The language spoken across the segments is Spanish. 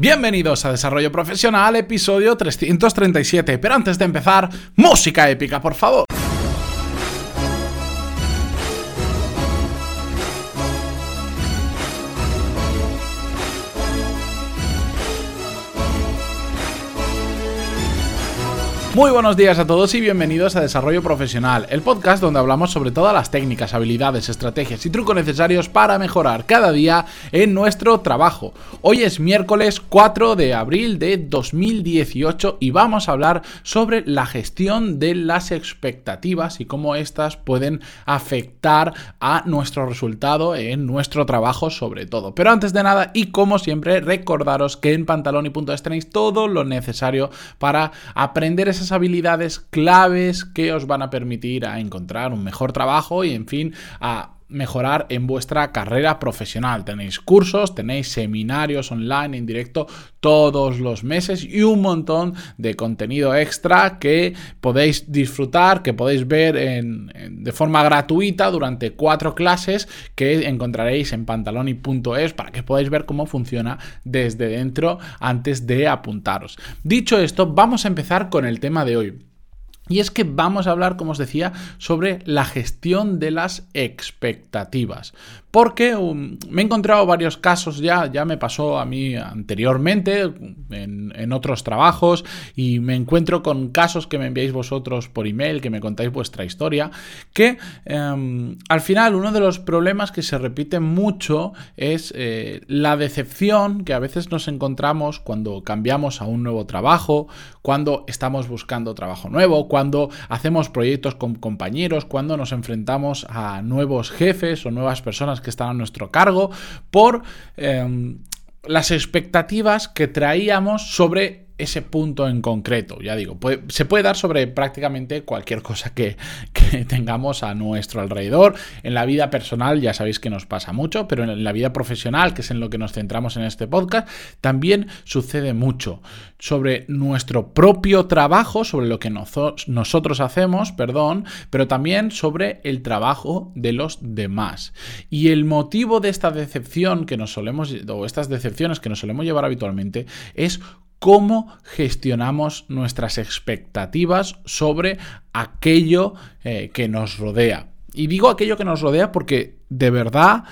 Bienvenidos a Desarrollo Profesional, episodio 337. Pero antes de empezar, música épica, por favor. Muy buenos días a todos y bienvenidos a Desarrollo Profesional, el podcast donde hablamos sobre todas las técnicas, habilidades, estrategias y trucos necesarios para mejorar cada día en nuestro trabajo. Hoy es miércoles 4 de abril de 2018 y vamos a hablar sobre la gestión de las expectativas y cómo éstas pueden afectar a nuestro resultado en nuestro trabajo sobre todo. Pero antes de nada y como siempre recordaros que en pantaloni.es tenéis todo lo necesario para aprender esa habilidades claves que os van a permitir a encontrar un mejor trabajo y en fin a mejorar en vuestra carrera profesional. Tenéis cursos, tenéis seminarios online en directo todos los meses y un montón de contenido extra que podéis disfrutar, que podéis ver de forma gratuita durante cuatro clases que encontraréis en pantaloni.es para que podáis ver cómo funciona desde dentro antes de apuntaros. Dicho esto, vamos a empezar con el tema de hoy. Y es que vamos a hablar, como os decía, sobre la gestión de las expectativas. Porque um, me he encontrado varios casos ya, ya me pasó a mí anteriormente en, otros trabajos y me encuentro con casos que me enviáis vosotros por email, que me contáis vuestra historia, que em, al final uno de los problemas que se repite mucho es eh, la decepción que a veces nos encontramos cuando cambiamos a un nuevo trabajo, cuando estamos buscando trabajo nuevo, hacemos proyectos con compañeros, cuando nos enfrentamos a nuevos jefes o nuevas personas que están a nuestro cargo, por em, las expectativas que traíamos sobre ese punto en concreto. Ya digo, se puede dar sobre prácticamente cualquier cosa que, tengamos a nuestro alrededor. En la vida personal ya sabéis que nos pasa mucho, pero en la vida profesional, que es en lo que nos centramos en este podcast, también sucede mucho sobre nuestro propio trabajo, sobre lo que nosotros hacemos, perdón, pero también sobre el trabajo de los demás. Y el motivo de esta decepción que nos solemos, o estas decepciones que nos solemos llevar habitualmente, es cómo gestionamos nuestras expectativas sobre aquello eh, que nos rodea. Y digo aquello que nos rodea porque de verdad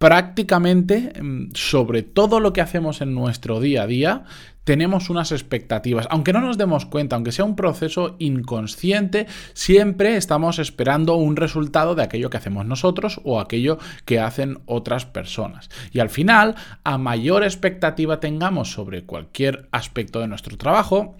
prácticamente mm, sobre todo lo que hacemos en nuestro día a día tenemos unas expectativas. Aunque no nos demos cuenta, aunque sea un proceso inconsciente, siempre estamos esperando un resultado de aquello que hacemos nosotros o aquello que hacen otras personas. Y al final, a mayor expectativa tengamos sobre cualquier aspecto de nuestro trabajo,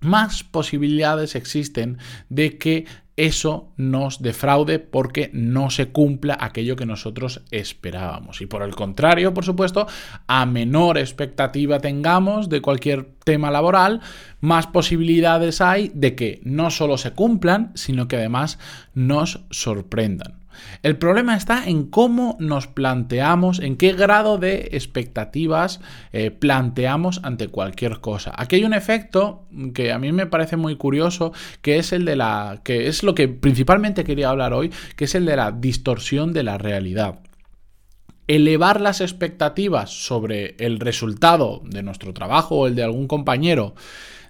más posibilidades existen de que eso nos defraude porque no se cumpla aquello que nosotros esperábamos. Y por el contrario, por supuesto, a menor expectativa tengamos de cualquier tema laboral, más posibilidades hay de que no solo se cumplan, sino que además nos sorprendan. El problema está en cómo nos planteamos, en qué grado de expectativas eh, planteamos ante cualquier cosa. Aquí hay un efecto que a mí me parece muy curioso, que es el de la. que es lo que principalmente quería hablar hoy, que es el de la distorsión de la realidad elevar las expectativas sobre el resultado de nuestro trabajo o el de algún compañero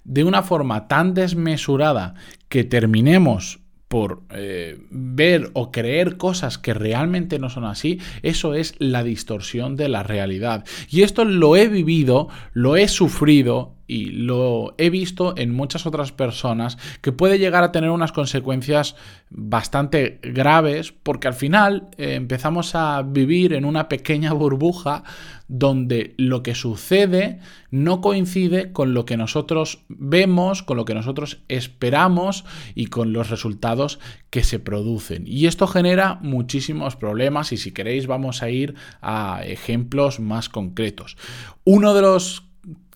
de una forma tan desmesurada que terminemos por eh, ver o creer cosas que realmente no son así, eso es la distorsión de la realidad. Y esto lo he vivido, lo he sufrido y lo he visto en muchas otras personas que puede llegar a tener unas consecuencias bastante graves porque al final eh, empezamos a vivir en una pequeña burbuja donde lo que sucede no coincide con lo que nosotros vemos, con lo que nosotros esperamos y con los resultados que se producen. Y esto genera muchísimos problemas y si queréis vamos a ir a ejemplos más concretos. Uno de los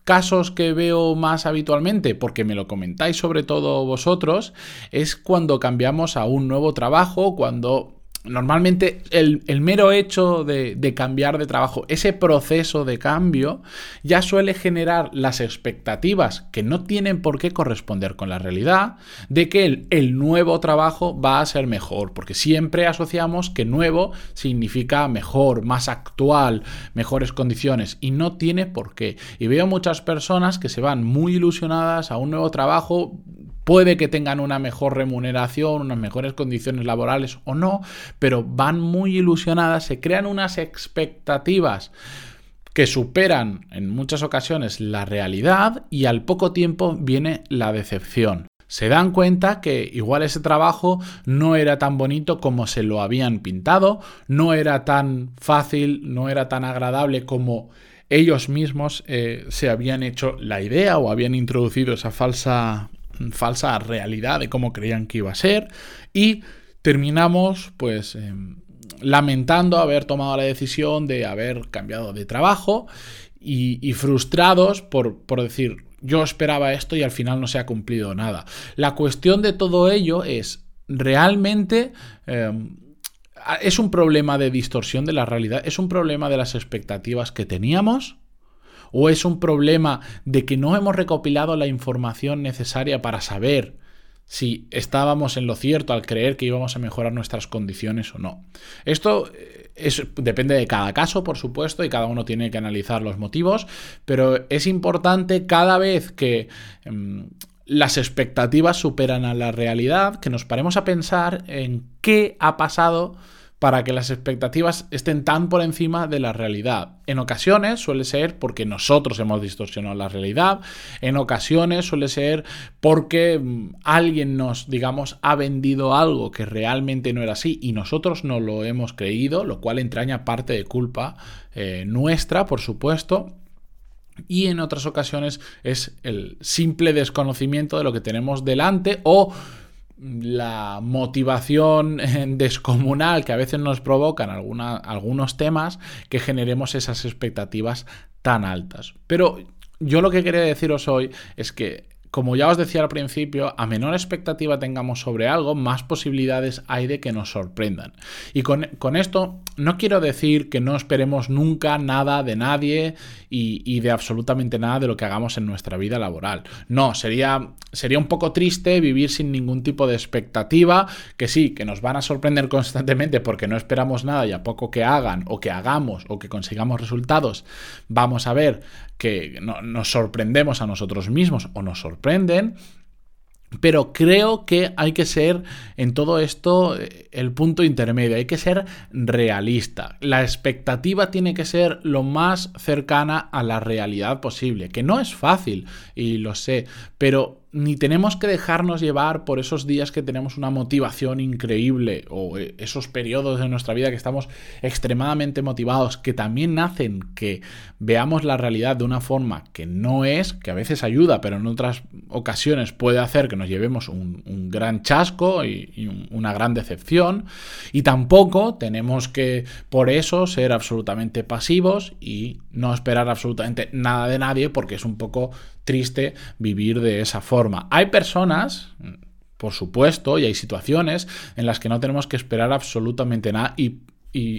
casos que veo más habitualmente, porque me lo comentáis sobre todo vosotros, es cuando cambiamos a un nuevo trabajo, cuando normalmente el, mero hecho de, cambiar de trabajo, ese proceso de cambio, ya suele generar las expectativas que no tienen por qué corresponder con la realidad de que el, el, nuevo trabajo va a ser mejor, porque siempre asociamos que nuevo significa mejor, más actual, mejores condiciones, y no tiene por qué. Y veo muchas personas que se van muy ilusionadas a un nuevo trabajo Puede que tengan una mejor remuneración, unas mejores condiciones laborales o no, pero van muy ilusionadas, se crean unas expectativas que superan en muchas ocasiones la realidad y al poco tiempo viene la decepción. Se dan cuenta que igual ese trabajo no era tan bonito como se lo habían pintado, no era tan fácil, no era tan agradable como ellos mismos eh, se habían hecho la idea o habían introducido esa falsa falsa realidad de cómo creían que iba a ser y terminamos pues em, lamentando haber tomado la decisión de haber cambiado de trabajo y, frustrados por, decir yo esperaba esto y al final no se ha cumplido nada. La cuestión de todo ello es realmente... Em, es un problema de distorsión de la realidad, es un problema de las expectativas que teníamos ¿O es un problema de que no hemos recopilado la información necesaria para saber si estábamos en lo cierto al creer que íbamos a mejorar nuestras condiciones o no? Esto eh, es, depende de cada caso, por supuesto, y cada uno tiene que analizar los motivos, pero es importante cada vez que... Em, las expectativas superan a la realidad, que nos paremos a pensar en qué ha pasado para que las expectativas estén tan por encima de la realidad. En ocasiones suele ser porque nosotros hemos distorsionado la realidad, en ocasiones suele ser porque mm, alguien nos, digamos, ha vendido algo que realmente no era así y nosotros no lo hemos creído, lo cual entraña parte de culpa eh, nuestra, por supuesto. Y en otras ocasiones es el simple desconocimiento de lo que tenemos delante o la motivación descomunal que a veces nos provocan algunos temas que generemos esas expectativas tan altas. Pero yo lo que quería deciros hoy es que como ya os decía al principio, a menor expectativa tengamos sobre algo, más posibilidades hay de que nos sorprendan. Y con, esto no quiero decir que no esperemos nunca nada de nadie y, de absolutamente nada de lo que hagamos en nuestra vida laboral. No, sería, sería un poco triste vivir sin ningún tipo de expectativa, que sí, que nos van a sorprender constantemente porque no esperamos nada y a poco que hagan o que hagamos o que consigamos resultados, vamos a ver que nos sorprendemos a nosotros mismos o nos Pero creo que hay que ser en todo esto eh, el punto intermedio, hay que ser realista. La expectativa tiene que ser lo más cercana a la realidad posible, que no es fácil, y lo sé, pero ni tenemos que dejarnos llevar por esos días que tenemos una motivación increíble o eh, esos periodos de nuestra vida que estamos extremadamente motivados, que también hacen que veamos la realidad de una forma que no es, que a veces ayuda, pero en otras ocasiones puede hacer que nos llevemos un, gran chasco y, una gran decepción. Y tampoco tenemos que por eso ser absolutamente pasivos y no esperar absolutamente nada de nadie porque es un poco triste vivir de esa forma. Hay personas, por supuesto, y hay situaciones en las que no tenemos que esperar absolutamente nada y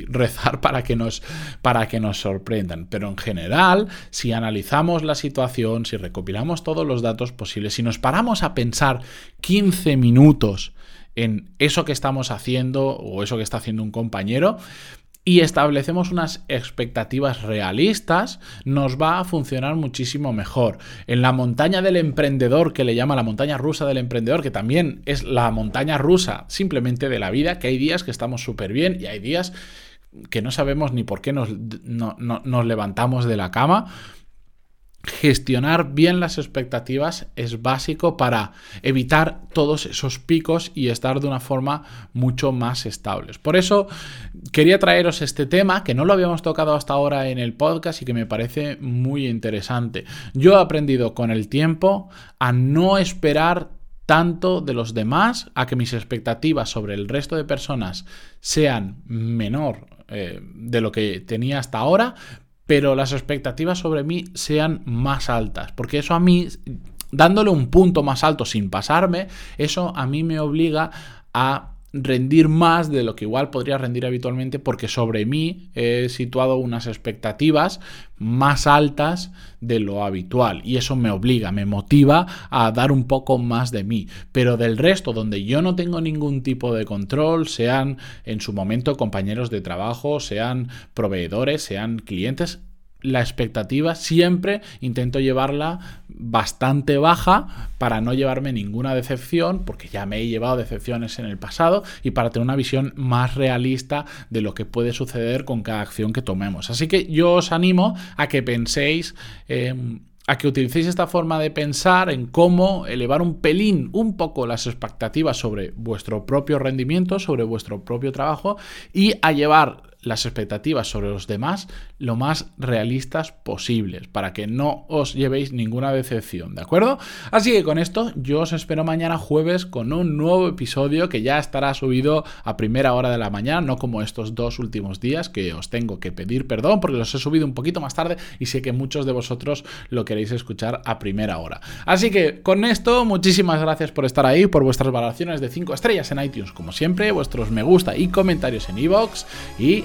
rezar para que, nos, para que nos sorprendan. Pero en general, si analizamos la situación, si recopilamos todos los datos posibles, si nos paramos a pensar 15 minutos en eso que estamos haciendo o eso que está haciendo un compañero, y establecemos unas expectativas realistas, nos va a funcionar muchísimo mejor. En la montaña del emprendedor, que le llama la montaña rusa del emprendedor, que también es la montaña rusa simplemente de la vida, que hay días que estamos súper bien y hay días que no sabemos ni por qué nos, nos levantamos de la cama gestionar bien las expectativas es básico para evitar todos esos picos y estar de una forma mucho más estables. Por eso quería traeros este tema que no lo habíamos tocado hasta ahora en el podcast y que me parece muy interesante. Yo he aprendido con el tiempo a no esperar tanto de los demás, a que mis expectativas sobre el resto de personas sean menor eh, de lo que tenía hasta ahora, pero las expectativas sobre mí sean más altas, porque eso a mí, dándole un punto más alto sin pasarme, eso a mí me obliga a rendir más de lo que igual podría rendir habitualmente porque sobre mí he situado unas expectativas más altas de lo habitual y eso me obliga, me motiva a dar un poco más de mí. Pero del resto, donde yo no tengo ningún tipo de control, sean en su momento compañeros de trabajo, sean proveedores, sean clientes, la expectativa siempre intento llevarla bastante baja para no llevarme ninguna decepción, porque ya me he llevado decepciones en el pasado y para tener una visión más realista de lo que puede suceder con cada acción que tomemos. Así que yo os animo a que penséis... Em, a que utilicéis esta forma de pensar en cómo elevar un pelín, un poco las expectativas sobre vuestro propio rendimiento, sobre vuestro propio trabajo y a llevar las expectativas sobre los demás lo más realistas posibles, para que no os llevéis ninguna decepción, ¿de acuerdo? Así que con esto yo os espero mañana jueves con un nuevo episodio que ya estará subido a primera hora de la mañana, no como estos dos últimos días que os tengo que pedir perdón porque los he subido un poquito más tarde y sé que muchos de vosotros lo queréis escuchar a primera hora. Así que con esto, muchísimas gracias por estar ahí, por vuestras valoraciones de 5 estrellas en iTunes, como siempre, vuestros me gusta y comentarios en iVoox y